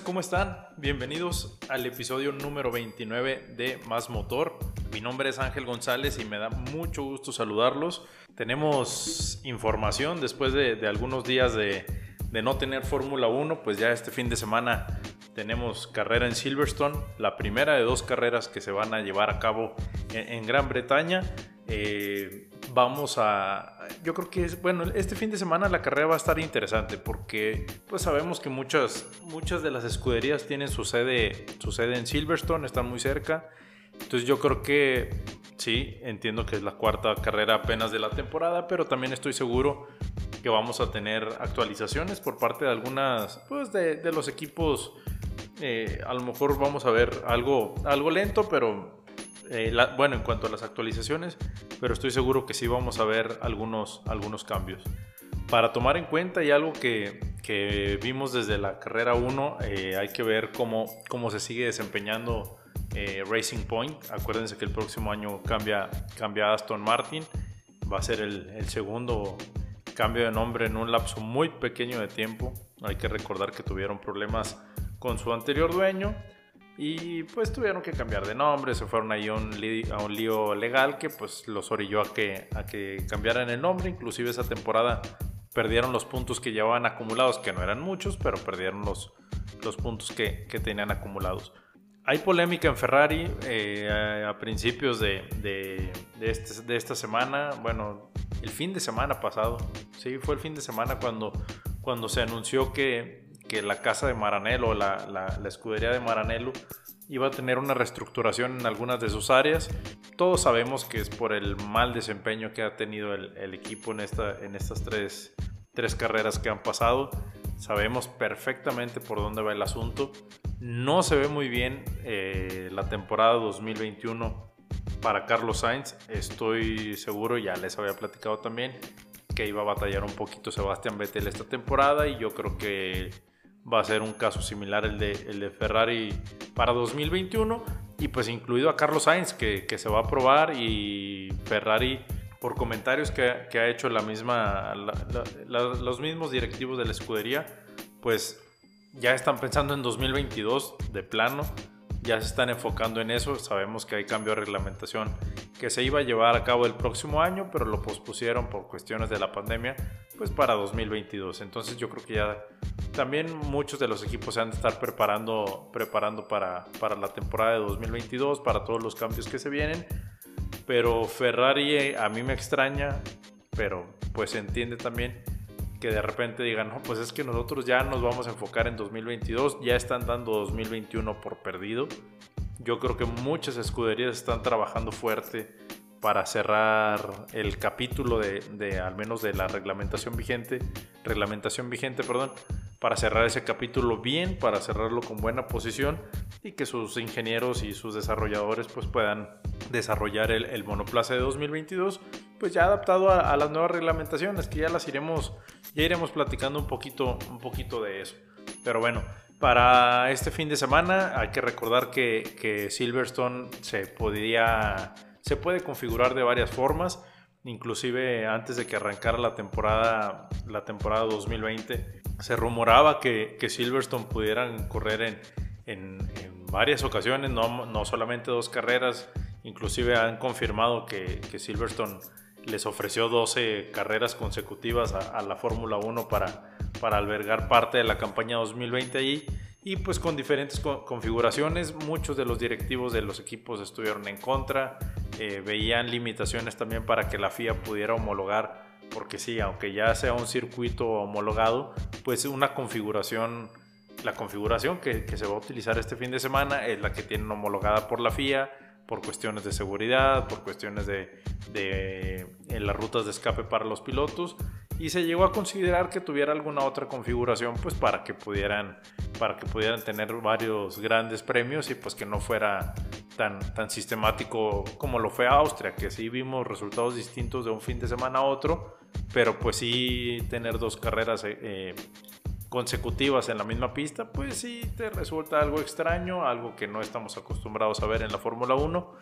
¿cómo están? Bienvenidos al episodio número 29 de Más Motor. Mi nombre es Ángel González y me da mucho gusto saludarlos. Tenemos información después de, algunos días de, no tener Fórmula 1, pues ya este fin de semana tenemos carrera en Silverstone, la primera de dos carreras que se van a llevar a cabo en, Gran Bretaña. Eh, vamos a, yo creo que es, bueno, este fin de semana la carrera va a estar interesante porque pues sabemos que muchas, muchas de las escuderías tienen su sede, su sede en Silverstone, están muy cerca. Entonces yo creo que sí, entiendo que es la cuarta carrera apenas de la temporada, pero también estoy seguro que vamos a tener actualizaciones por parte de algunas, pues de, de los equipos. Eh, a lo mejor vamos a ver algo, algo lento, pero eh, bueno, en cuanto a las actualizaciones, pero estoy seguro que sí vamos a ver algunos, algunos cambios. Para tomar en cuenta y algo que, que vimos desde la carrera 1, eh, hay que ver cómo, cómo se sigue desempeñando eh, Racing Point. Acuérdense que el próximo año cambia, cambia Aston Martin, va a ser el, el segundo cambio de nombre en un lapso muy pequeño de tiempo. Hay que recordar que tuvieron problemas con su anterior dueño y pues tuvieron que cambiar de nombre, se fueron ahí a un, lío, a un lío legal que pues los orilló a que, a que cambiaran el nombre. Inclusive esa temporada perdieron los puntos que llevaban acumulados, que no eran muchos, pero perdieron los, los puntos que, que tenían acumulados. Hay polémica en Ferrari eh, a, principios de, de, de, este, de, esta semana, bueno, el fin de semana pasado, sí, fue el fin de semana cuando, cuando se anunció que que la casa de Maranello, la, la, escudería de Maranello, iba a tener una reestructuración en algunas de sus áreas. Todos sabemos que es por el mal desempeño que ha tenido el, equipo en, esta, en estas tres, tres, carreras que han pasado. Sabemos perfectamente por dónde va el asunto. No se ve muy bien eh, la temporada 2021 para Carlos Sainz. Estoy seguro, ya les había platicado también, que iba a batallar un poquito Sebastián Vettel esta temporada y yo creo que va a ser un caso similar el de, el de Ferrari para 2021 y pues incluido a Carlos Sainz que, que se va a probar y Ferrari por comentarios que, que ha hecho la misma, los mismos directivos de la escudería pues ya están pensando en 2022 de plano ya se están enfocando en eso. Sabemos que hay cambio de reglamentación que se iba a llevar a cabo el próximo año, pero lo pospusieron por cuestiones de la pandemia, pues para 2022. Entonces yo creo que ya también muchos de los equipos se han de estar preparando, preparando para, para la temporada de 2022, para todos los cambios que se vienen. Pero Ferrari eh, a mí me extraña, pero pues se entiende también que de repente digan, no, pues es que nosotros ya nos vamos a enfocar en 2022, ya están dando 2021 por perdido. Yo creo que muchas escuderías están trabajando fuerte para cerrar el capítulo de, de, al menos de la reglamentación vigente, reglamentación vigente, perdón, para cerrar ese capítulo bien, para cerrarlo con buena posición y que sus ingenieros y sus desarrolladores pues puedan desarrollar el, el monoplaza de 2022 pues ya adaptado a, las nuevas reglamentaciones que ya las iremos ya iremos platicando un poquito un poquito de eso. Pero bueno para este fin de semana hay que recordar que, Silverstone se podría se puede configurar de varias formas. Inclusive antes de que arrancara la temporada la temporada 2020 se rumoraba que, Silverstone pudieran correr en, varias ocasiones, no, solamente dos carreras, inclusive han confirmado que, Silverstone les ofreció 12 carreras consecutivas a, la Fórmula 1 para, para albergar parte de la campaña 2020 allí y pues con diferentes configuraciones, muchos de los directivos de los equipos estuvieron en contra, eh, veían limitaciones también para que la FIA pudiera homologar porque sí, aunque ya sea un circuito homologado, pues una configuración, la configuración que, se va a utilizar este fin de semana es la que tienen homologada por la FIA, por cuestiones de seguridad, por cuestiones de, de en las rutas de escape para los pilotos y se llegó a considerar que tuviera alguna otra configuración pues para que pudieran para que pudieran tener varios grandes premios y pues que no fuera tan, tan sistemático como lo fue Austria, que sí vimos resultados distintos de un fin de semana a otro, pero pues sí tener dos carreras eh, eh, consecutivas en la misma pista, pues sí te resulta algo extraño, algo que no estamos acostumbrados a ver en la Fórmula 1.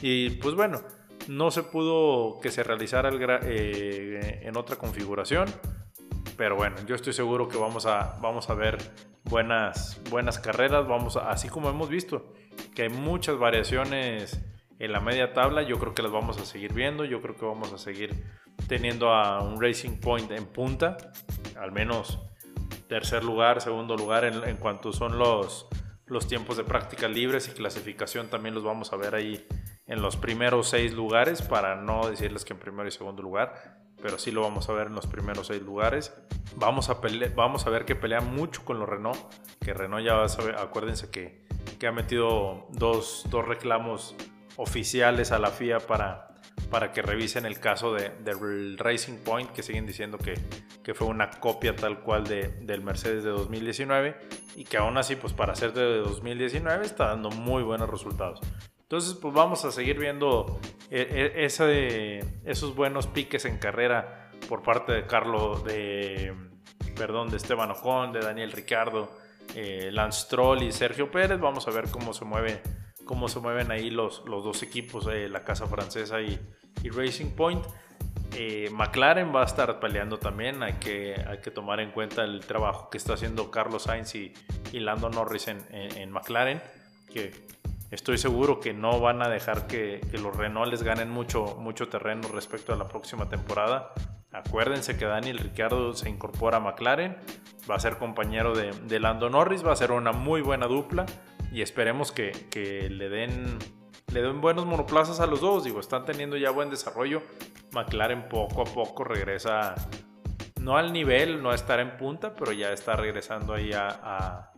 Y pues bueno, no se pudo que se realizara el eh, en otra configuración. Pero bueno, yo estoy seguro que vamos a, vamos a ver buenas, buenas carreras. Vamos así como hemos visto que hay muchas variaciones en la media tabla, yo creo que las vamos a seguir viendo. Yo creo que vamos a seguir teniendo a un Racing Point en punta, al menos tercer lugar, segundo lugar en, cuanto son los, los tiempos de prácticas libres y clasificación también los vamos a ver ahí en los primeros seis lugares para no decirles que en primero y segundo lugar pero sí lo vamos a ver en los primeros seis lugares. Vamos a, vamos a ver que pelea mucho con los Renault, que Renault ya saber, acuérdense que, que ha metido dos, dos, reclamos oficiales a la FIA para, para que revisen el caso de, del Racing Point, que siguen diciendo que, que fue una copia tal cual de, del Mercedes de 2019 y que aún así, pues para ser de 2019 está dando muy buenos resultados. Entonces, pues vamos a seguir viendo eh, eh, esos buenos piques en carrera por parte de Carlos, de, perdón, de Esteban Ocon, de Daniel Ricardo, eh, Lance Stroll y Sergio Pérez. Vamos a ver cómo se cómo se mueven ahí los, los dos equipos, la Casa Francesa y, Racing Point. McLaren va a estar peleando también. Hay que, hay que tomar en cuenta el trabajo que está haciendo Carlos Sainz y, Lando Norris en, en McLaren, que estoy seguro que no van a dejar que, los Renault ganen mucho, mucho terreno respecto a la próxima temporada. Acuérdense que Daniel Ricciardo se incorpora a McLaren, va a ser compañero de, Lando Norris, va a ser una muy buena dupla y esperemos que, le, den, le den buenos monoplazas a los dos. Digo, están teniendo ya buen desarrollo. McLaren poco a poco regresa, no al nivel, no a estar en punta, pero ya está regresando ahí a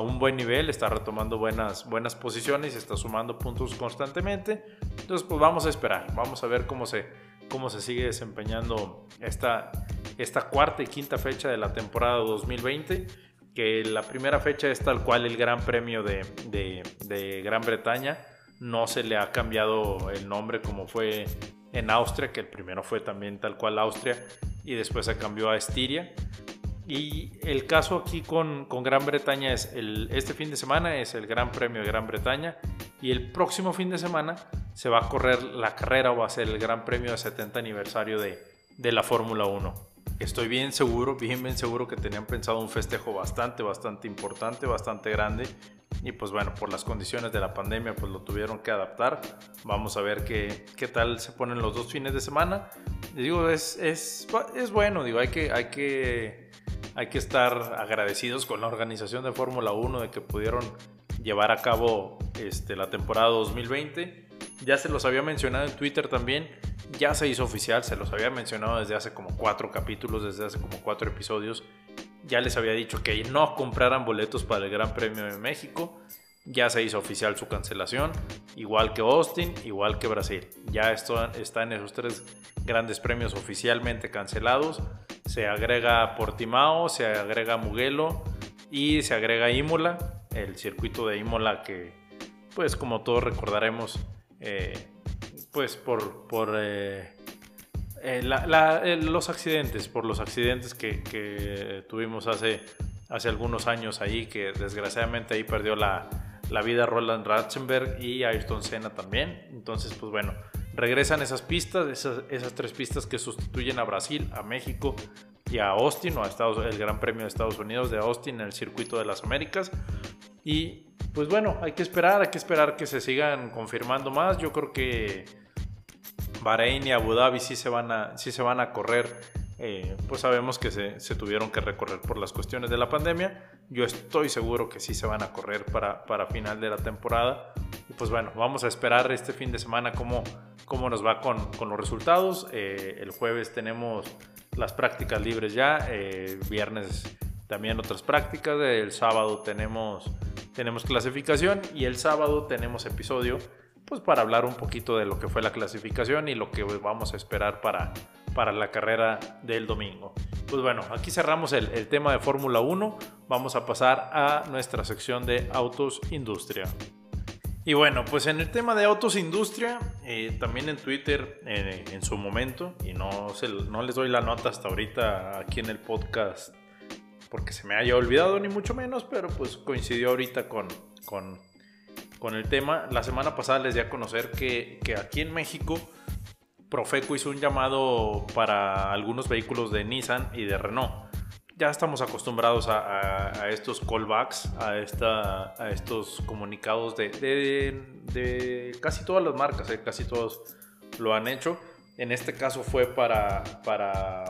un buen nivel, está retomando buenas, buenas posiciones está sumando puntos constantemente. Entonces, pues vamos a esperar, vamos a ver cómo se, cómo se sigue desempeñando esta, esta cuarta y quinta fecha de la temporada 2020, que la primera fecha es tal cual el Gran Premio de, de, de Gran Bretaña, no se le ha cambiado el nombre como fue en Austria, que el primero fue también tal cual Austria y después se cambió a Estiria. Y el caso aquí con, con Gran Bretaña es, el, este fin de semana es el Gran Premio de Gran Bretaña y el próximo fin de semana se va a correr la carrera o va a ser el Gran Premio de 70 aniversario de, de la Fórmula 1. Estoy bien seguro, bien, bien seguro que tenían pensado un festejo bastante, bastante importante, bastante grande. Y pues bueno, por las condiciones de la pandemia, pues lo tuvieron que adaptar. Vamos a ver qué, qué tal se ponen los dos fines de semana. digo, es, es, es bueno, digo, hay que, hay que hay que estar agradecidos con la organización de Fórmula 1 de que pudieron llevar a cabo este, la temporada 2020. Ya se los había mencionado en Twitter también, ya se hizo oficial, se los había mencionado desde hace como cuatro capítulos, desde hace como cuatro episodios. Ya les había dicho que no compraran boletos para el Gran Premio de México. Ya se hizo oficial su cancelación, igual que Austin, igual que Brasil. Ya esto, está en esos tres grandes premios oficialmente cancelados se agrega Portimao, se agrega Mugello y se agrega Imola, el circuito de Imola que, pues como todos recordaremos, eh, pues por, por eh, eh, los accidentes, por los accidentes que, tuvimos hace, hace algunos años ahí, que desgraciadamente ahí perdió la, la vida Roland Ratzenberg y Ayrton Senna también. Entonces, pues bueno, regresan esas pistas, esas, tres pistas que sustituyen a Brasil, a México y a Austin, o a Estados, el Gran Premio de Estados Unidos de Austin en el circuito de las Américas. Y pues bueno, hay que esperar, hay que esperar que se sigan confirmando más. Yo creo que Bahrein y Abu Dhabi sí se van a, sí se van a correr. Eh, pues sabemos que se, se, tuvieron que recorrer por las cuestiones de la pandemia. Yo estoy seguro que sí se van a correr para, para final de la temporada. Y pues bueno, vamos a esperar este fin de semana cómo, cómo nos va con, con los resultados. Eh, el jueves tenemos las prácticas libres ya, eh, viernes también otras prácticas, el sábado tenemos, tenemos clasificación y el sábado tenemos episodio pues para hablar un poquito de lo que fue la clasificación y lo que vamos a esperar para, para la carrera del domingo. Pues bueno, aquí cerramos el, el tema de Fórmula 1, vamos a pasar a nuestra sección de autos industria. Y bueno, pues en el tema de autos industria, eh, también en Twitter eh, en su momento, y no, se, no les doy la nota hasta ahorita aquí en el podcast porque se me haya olvidado ni mucho menos, pero pues coincidió ahorita con, con, con el tema. La semana pasada les di a conocer que, que aquí en México Profeco hizo un llamado para algunos vehículos de Nissan y de Renault ya estamos acostumbrados a, estos callbacks, a, esta, estos comunicados de, casi todas las marcas, ¿eh? casi todos lo han hecho. En este caso fue para,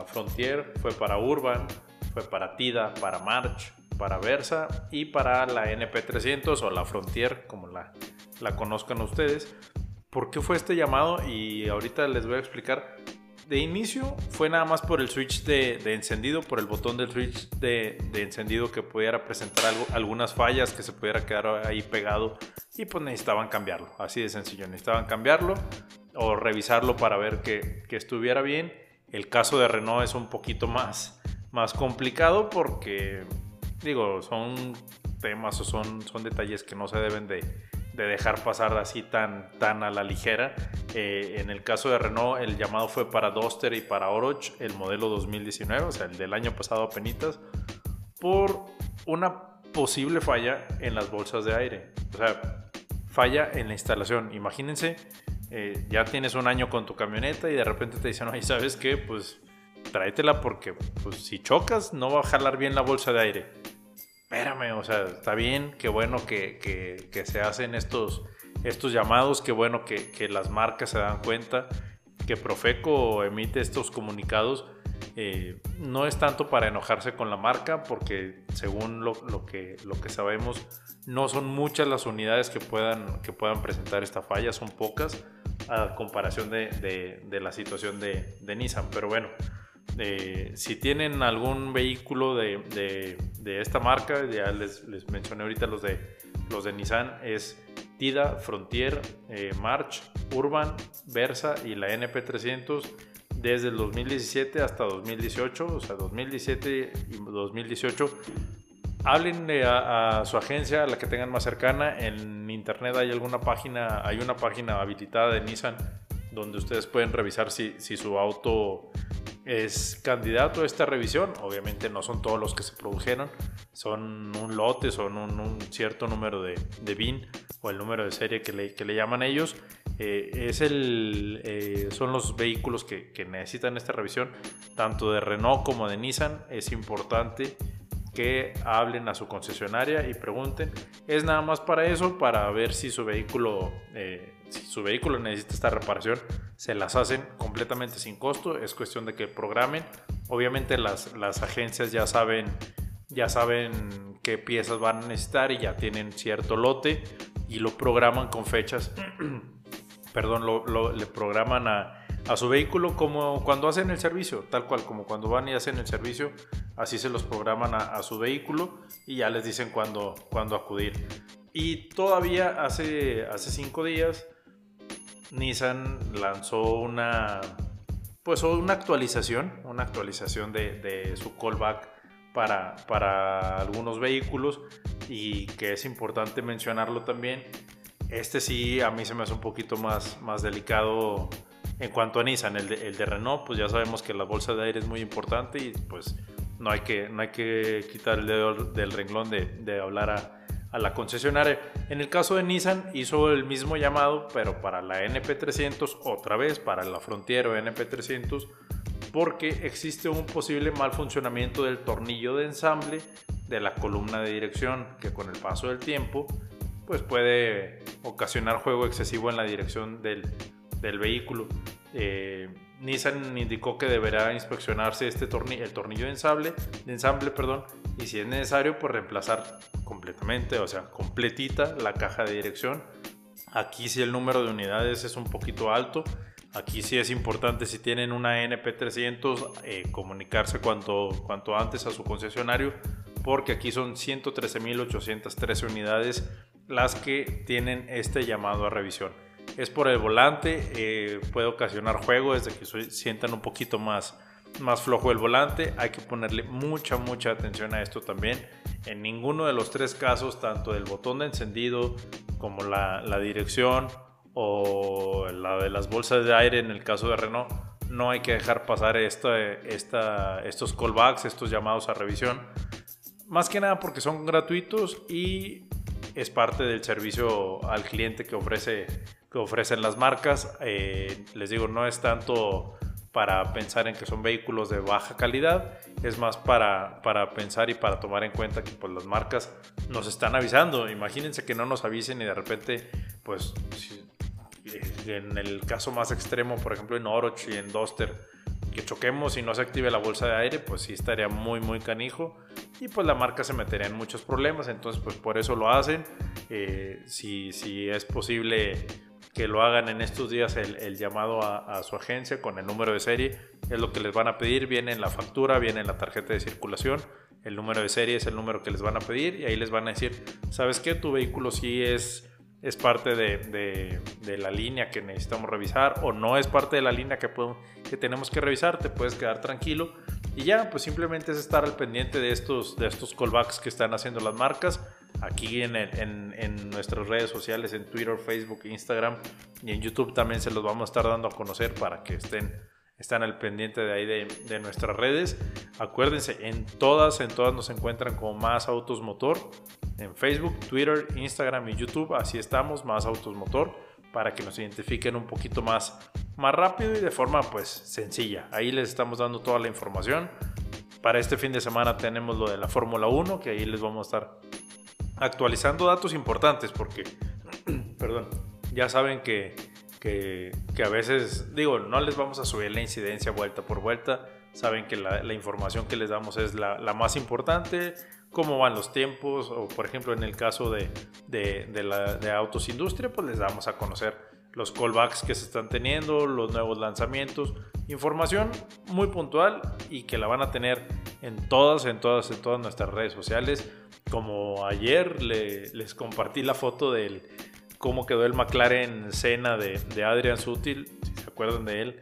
Frontier, fue para Urban, fue para Tida, para March, para Versa y para la NP300 o la Frontier, como la conozcan ustedes. ¿Por qué fue este llamado? Y ahorita les voy a explicar de inicio fue nada más por el switch de, encendido, por el botón del switch de, encendido que pudiera presentar algunas fallas, que se pudiera quedar ahí pegado y pues necesitaban cambiarlo, así de sencillo, necesitaban cambiarlo o revisarlo para ver que, estuviera bien. El caso de Renault es un poquito más, más complicado porque, digo, son temas o son, son detalles que no se deben de, de dejar pasar así tan, tan a la ligera. Eh, en el caso de Renault, el llamado fue para Duster y para Oroch, el modelo 2019, o sea, el del año pasado a penitas, por una posible falla en las bolsas de aire. O sea, falla en la instalación. Imagínense, eh, ya tienes un año con tu camioneta y de repente te dicen, ay, ¿sabes qué? Pues tráetela porque pues, si chocas no va a jalar bien la bolsa de aire espérame, o sea, está bien, qué bueno que, que, se hacen estos, estos llamados, qué bueno que, que, las marcas se dan cuenta, que Profeco emite estos comunicados. Eh, no es tanto para enojarse con la marca, porque según lo, lo, que, lo que sabemos, no son muchas las unidades que puedan, que puedan presentar esta falla, son pocas a comparación de, de, de la situación de, de Nissan. Pero bueno, si tienen algún vehículo de, esta marca, ya les, mencioné ahorita los de, los de Nissan, es Tida, Frontier, eh, March, Urban, Versa y la NP300 desde el 2017 hasta 2018, o sea, 2017 y 2018. Hablen a, a, su agencia, a la que tengan más cercana. En internet hay alguna página, hay una página habilitada de Nissan donde ustedes pueden revisar si, si su auto es candidato a esta revisión. Obviamente no son todos los que se produjeron, son un lote, son un, cierto número de, de, BIN o el número de serie que le, que le llaman ellos. Eh, es el, eh, son los vehículos que, que, necesitan esta revisión, tanto de Renault como de Nissan. Es importante que hablen a su concesionaria y pregunten. Es nada más para eso, para ver si su vehículo, eh, si su vehículo necesita esta reparación, se las hacen completamente sin costo. Es cuestión de que programen. Obviamente las, las agencias ya saben, ya saben qué piezas van a necesitar y ya tienen cierto lote y lo programan con fechas. Perdón, lo, le programan a, a su vehículo como cuando hacen el servicio, tal cual como cuando van y hacen el servicio, así se los programan a, su vehículo y ya les dicen cuándo, cuándo acudir. Y todavía hace, hace cinco días Nissan lanzó una, pues una actualización, una actualización de, de su callback para, para algunos vehículos y que es importante mencionarlo también. Este sí a mí se me hace un poquito más, más delicado en cuanto a Nissan, el de, Renault, pues ya sabemos que la bolsa de aire es muy importante y pues no hay que, no hay que quitar el dedo del renglón de, hablar a, la concesionaria. En el caso de Nissan hizo el mismo llamado, pero para la NP300, otra vez para la Frontier o NP300, porque existe un posible mal funcionamiento del tornillo de ensamble de la columna de dirección, que con el paso del tiempo pues puede ocasionar juego excesivo en la dirección del, del vehículo. Eh, Nissan indicó que deberá inspeccionarse este tornillo, el tornillo de ensamble, de ensamble perdón, y si es necesario, pues reemplazar completamente, o sea, completita la caja de dirección. Aquí si el número de unidades es un poquito alto, aquí sí es importante si tienen una NP300 eh, comunicarse cuanto, cuanto antes a su concesionario, porque aquí son 113.813 unidades las que tienen este llamado a revisión es por el volante, eh, puede ocasionar juego desde que sientan un poquito más, más flojo el volante. Hay que ponerle mucha, mucha atención a esto también. En ninguno de los tres casos, tanto el botón de encendido como la, dirección o la de las bolsas de aire en el caso de Renault, no hay que dejar pasar esta, esta, estos callbacks, estos llamados a revisión. Más que nada porque son gratuitos y es parte del servicio al cliente que ofrece que ofrecen las marcas. Eh, les digo, no es tanto para pensar en que son vehículos de baja calidad, es más para, para pensar y para tomar en cuenta que pues, las marcas nos están avisando. Imagínense que no nos avisen y de repente, pues en el caso más extremo, por ejemplo en Oroch y en Duster, que choquemos y no se active la bolsa de aire, pues sí estaría muy, muy canijo. Y pues la marca se metería en muchos problemas, entonces pues por eso lo hacen. Eh, si, si es posible que lo hagan en estos días el, llamado a, su agencia con el número de serie, es lo que les van a pedir, viene en la factura, viene en la tarjeta de circulación, el número de serie es el número que les van a pedir y ahí les van a decir, ¿sabes qué? Tu vehículo sí es, es parte de, de, la línea que necesitamos revisar o no es parte de la línea que, que tenemos que revisar, te puedes quedar tranquilo. Y ya, pues simplemente es estar al pendiente de estos, de estos callbacks que están haciendo las marcas aquí en, en, en, nuestras redes sociales, en Twitter, Facebook, Instagram y en YouTube también se los vamos a estar dando a conocer para que estén, estén al pendiente de ahí de, de, nuestras redes. Acuérdense, en todas, en todas nos encuentran como Más Autos Motor, en Facebook, Twitter, Instagram y YouTube, así estamos, Más Autos Motor, para que nos identifiquen un poquito más, más rápido y de forma pues sencilla. Ahí les estamos dando toda la información. Para este fin de semana tenemos lo de la Fórmula 1, que ahí les vamos a estar actualizando datos importantes porque, perdón, ya saben que, que, a veces, digo, no les vamos a subir la incidencia vuelta por vuelta, saben que la, información que les damos es la, más importante, cómo van los tiempos, o por ejemplo en el caso de, de, la, de Autos Industria, pues les damos a conocer los callbacks que se están teniendo, los nuevos lanzamientos, información muy puntual y que la van a tener en todas, en todas, en todas nuestras redes sociales. Como ayer les compartí la foto de cómo quedó el McLaren Senna de, de Adrian Sutil, si se acuerdan de él,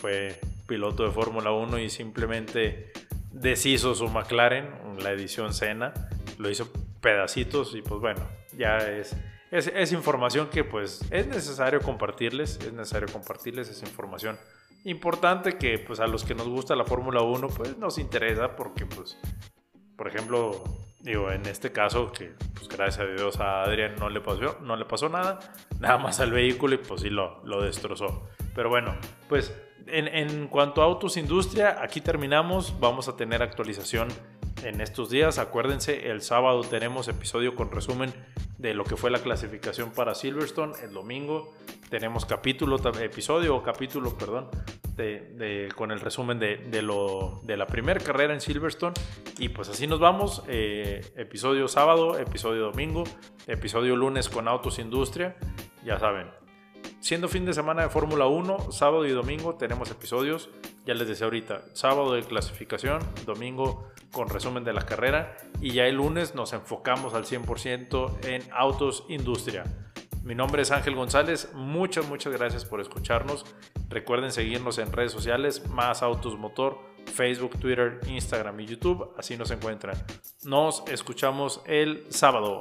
fue piloto de Fórmula 1 y simplemente deshizo su McLaren, la edición Senna, lo hizo pedacitos y pues bueno, ya es, es, información que pues es necesario compartirles, es necesario compartirles esa información importante que pues a los que nos gusta la Fórmula 1 pues nos interesa porque pues por ejemplo Digo, en este caso, que pues, gracias a Dios a Adrián no le pasó, no le pasó nada, nada más al vehículo y pues sí lo, lo destrozó. Pero bueno, pues en, en cuanto a autos industria, aquí terminamos. Vamos a tener actualización en estos días. Acuérdense, el sábado tenemos episodio con resumen de lo que fue la clasificación para Silverstone. El domingo tenemos capítulo, episodio o capítulo, perdón, de, con el resumen de, lo, de la primera carrera en Silverstone. Y pues así nos vamos. Eh, episodio sábado, episodio domingo, episodio lunes con Autos Industria. Ya saben, siendo fin de semana de Fórmula 1, sábado y domingo tenemos episodios. Ya les decía ahorita, sábado de clasificación, domingo con resumen de la carrera y ya el lunes nos enfocamos al 100% en autos industria. Mi nombre es Ángel González, muchas, muchas gracias por escucharnos. Recuerden seguirnos en redes sociales, más autos motor, Facebook, Twitter, Instagram y YouTube, así nos encuentran. Nos escuchamos el sábado.